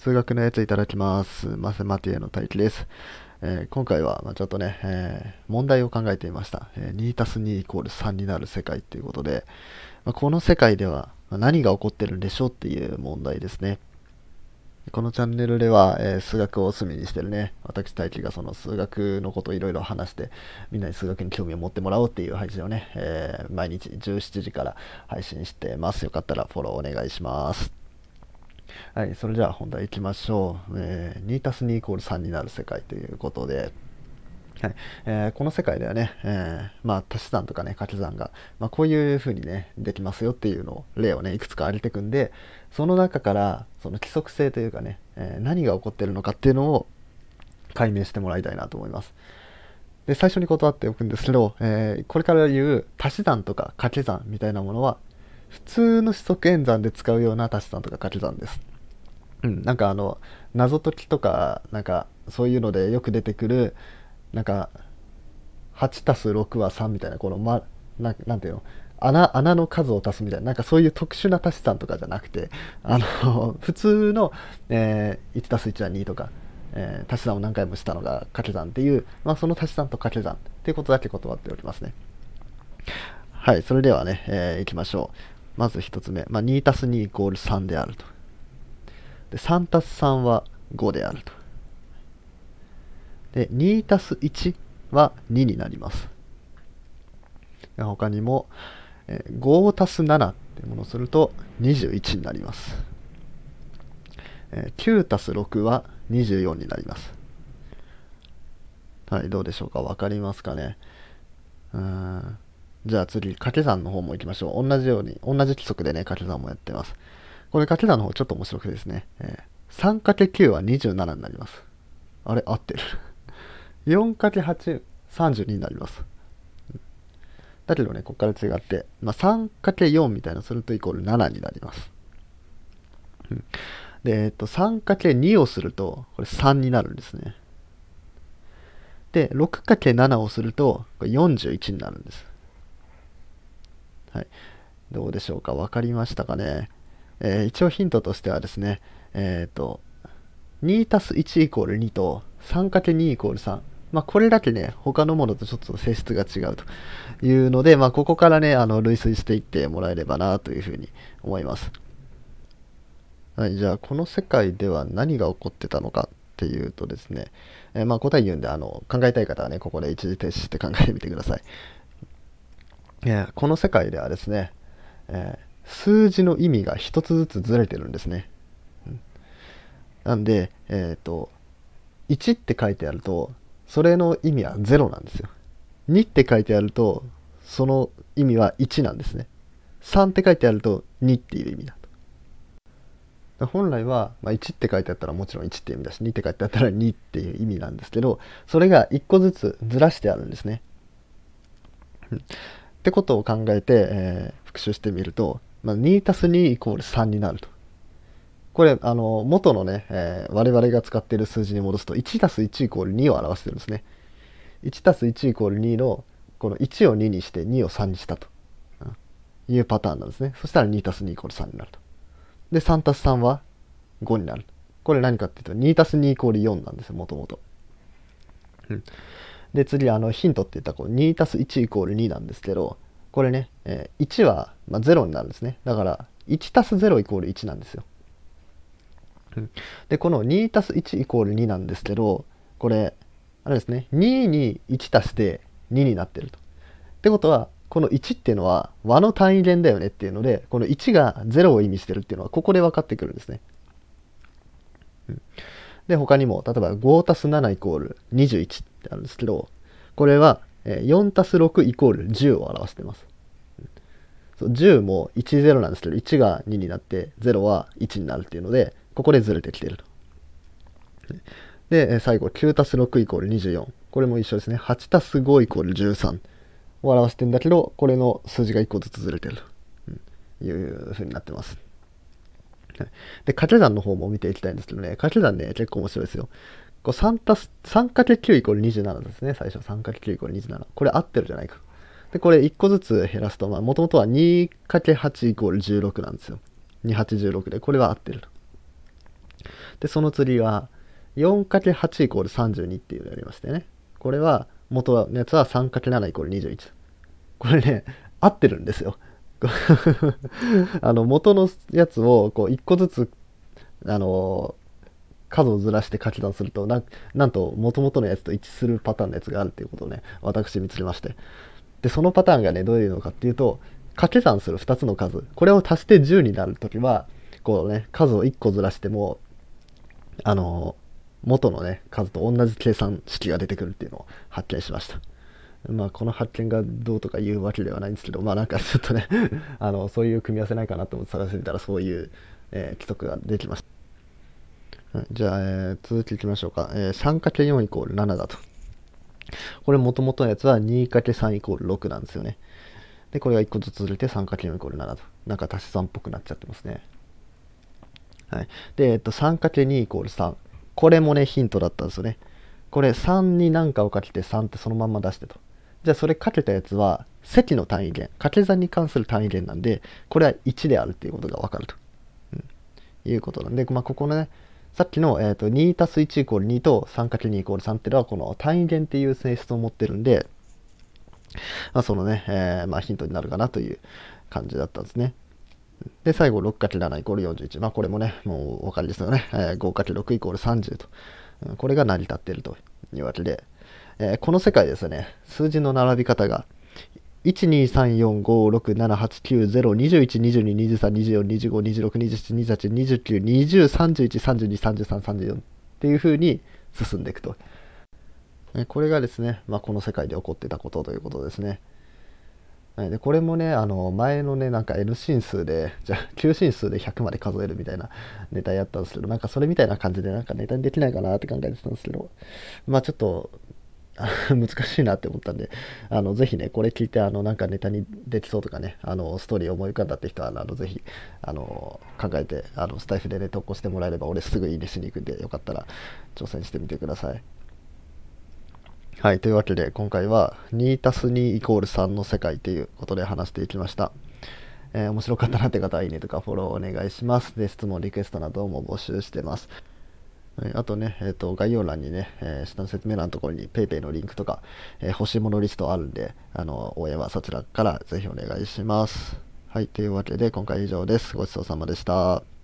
数学のやついただきます。マセマティエの大輝です。えー、今回は、まあ、ちょっとね、えー、問題を考えていました。えー、2たす2イコール3になる世界ということで、まあ、この世界では何が起こってるんでしょうっていう問題ですね。このチャンネルでは、えー、数学を隅にしてるね、私大輝がその数学のことをいろいろ話して、みんなに数学に興味を持ってもらおうっていう配信をね、え、毎日17時から配信してます。よかったらフォローお願いします。はい、それじゃあ本題いきましょう。えー、2たす2イコール3になる世界ということで、はいえー、この世界ではね、えー、まあ、足し算とかね、掛け算が、まあ、こういう風にね、できますよっていうのを、例をね、いくつか挙げてくんで、その中から、その規則性というかね、えー、何が起こってるのかっていうのを解明してもらいたいなと思います。で、最初に断っておくんですけど、えこれから言う足し算とか掛け算みたいなものは、普通の四則演算で使うような足し算とか掛け算です。うん、なんかあの、謎解きとか、なんかそういうのでよく出てくる、なんか、8+6 は3みたいな、この、ま、ななんていうの、穴穴の数を足すみたいな、なんかそういう特殊な足し算とかじゃなくて、あの、普通の、えー、1+1 は2とか、えー、足し算を何回もしたのが掛け算っていう、まあ、その足し算と掛け算っていうことだけ断っておりますね。はい、それではね、えー、いきましょう。まず1つ目、まあ、2+2 イコール3であると。で、3たす3は5であると。で、2たす1は2になります。他にも、5たす7ってものをすると21になります。9たす6は24になります。はい、どうでしょうか？分かりますかね？うんじゃあ次、掛け算の方も行きましょう。同じように、同じ規則でね、掛け算もやってます。これ掛け算の方ちょっと面白くてですね、えー、3×9 は27になります。あれ合ってる 4×8、32になります。だけどね、ここから違って、まあ、3×4 みたいなするとイコール7になります。で、えっと、3×2 をすると、これ3になるんですね。で、6×7 をすると、これ41になるんです。はい。どうでしょうか？分かりましたかね？えー、一応ヒントとしてはですね、えっ、ー、と、2たす1イコール2と 3×2 イコール3。まあ、これだけね、他のものとちょっと性質が違うというので、まあ、ここからね、あの、類推していってもらえればなというふうに思います。はい、じゃあ、この世界では何が起こってたのかっていうとですね、えー、まあ、答え言うんで、あの、考えたい方はね、ここで一時停止して考えてみてください。えー、この世界ではですね、えー、数字の意味が一つずつずれてるんですね。なんで、えっ、ー、と、1って書いてあると、それの意味は0なんですよ。2って書いてあると、その意味は1なんですね。3って書いてあると2っていう意味だと。本来は、まあ、1って書いてあったらもちろん1って意味だし、2って書いてあったら2っていう意味なんですけど、それが1個ずつずらしてあるんですね。ってことを考えて、えー、復習してみると、まあ、2たす2イコール3になると。これ、あの、元のね、えー、我々が使っている数字に戻すと、1たす1イコール2を表してるんですね。1たす1イコール2の、この1を2にして2を3にしたと、うん、いうパターンなんですね。そしたら2たす2イコール3になると。で、3たす3は5になる。これ何かっていうと、2たす2イコール4なんですよ、もともと。うんで、次、あの、ヒントって言ったこう2たす1イコール2なんですけど、これね、えー、1は、まあ、0になるんですね。だから、1たす0イコール1なんですよ。で、この2たす1イコール2なんですけど、これ、あれですね、2に1足して2になってると。ってことは、この1っていうのは和の単位元だよねっていうので、この1が0を意味してるっていうのはここで分かってくるんですね。で、他にも、例えば5たす7イコール21ってあるんですけど、これは4たす6イコール10を表してます。そう10も10なんですけど、1が2になって0は1になるっていうので、ここでずれてきてると。で、最後、9たす6イコール24。これも一緒ですね。8たす5イコール13を表してんだけど、これの数字が1個ずつずれてるというふうになってます。で、掛け算の方も見ていきたいんですけどね、掛け算ね、結構面白いですよ。こう3たす、3×9 イコール27ですね、最初。3×9 イコール27。これ合ってるじゃないか。で、これ1個ずつ減らすと、まあ、もともとは 2×8 イコール16なんですよ。2816で、これは合ってる。で、その次は 4×8 イコール32っていうのをやりましてね。これは元のやつは 3×7 イコール21。これね、合ってるんですよ。あの元のやつをこう1個ずつあの数をずらして書き算するとななんと元々のやつと一致するパターンのやつがあるっていうことをね私見つけまして。でそのパターンがねどういうのかっていうと掛け算する2つの数。これを足して10になるときはこうね数を1個ずらしてもあの元のね数と同じ計算式が出てくるっていうのを発見しました。まあこの発見がどうとか言うわけではないんですけどまあなんかちょっとね あのそういう組み合わせないかなと思って探してみたらそういう、えー、規則ができました。じゃあ、えー、続きいきましょうか。えー、3×4 イコール7だと。これ元々のやつは 2×3 イコール6なんですよね。で、これが1個ずつずれて 3×4 イコール7と。なんか足し算っぽくなっちゃってますね。はい。で、えっと、3×2 イコール3。これもね、ヒントだったんですよね。これ3に何かをかけて3ってそのまんま出してと。じゃあそれかけたやつは積の単位元、掛け算に関する単位元なんで、これは1であるっていうことがわかると、うん、いうことなんで、まあ、ここのね、さっきの、えーと、2たす1イコール2と 3×2 イコール3っていうのはこの単位元っていう性質を持ってるんで、まあ、そのね、えー、まあ、ヒントになるかなという感じだったんですね。で、最後 6×7 イコール41。まあこれもね、もうお分かりですよね。えー、5×6 イコール30と。これが成り立っているというわけで、えー、この世界ですね、数字の並び方が、12345678910212223242526272829303132323334っていう風に進んでいくと。これがですね、まあ、この世界で起こってたことということですね。でこれもね、あの前のね、なんか N 進数で、じゃあ9進数で100まで数えるみたいなネタやったんですけど、なんかそれみたいな感じでなんかネタにできないかなって考えてたんですけど、まあちょっと 難しいなって思ったんで、あのぜひね、これ聞いて、あのなんかネタにできそうとかね、あのストーリー思い浮かんだって人は、あのぜひあの考えて、あのスタイフでね、投稿してもらえれば、俺すぐいいねしに行くんで、よかったら挑戦してみてください。はい、というわけで今回は2たす2イコール3の世界ということで話していきました。えー、面白かったなって方は、いいねとかフォローお願いします。で、質問、リクエストなども募集してます。あとね、えっ、ー、と、概要欄にね、えー、下の説明欄のところに PayPay のリンクとか、えー、欲しいものリストあるんで、あの、応援はそちらからぜひお願いします。はい、というわけで今回以上です。ごちそうさまでした。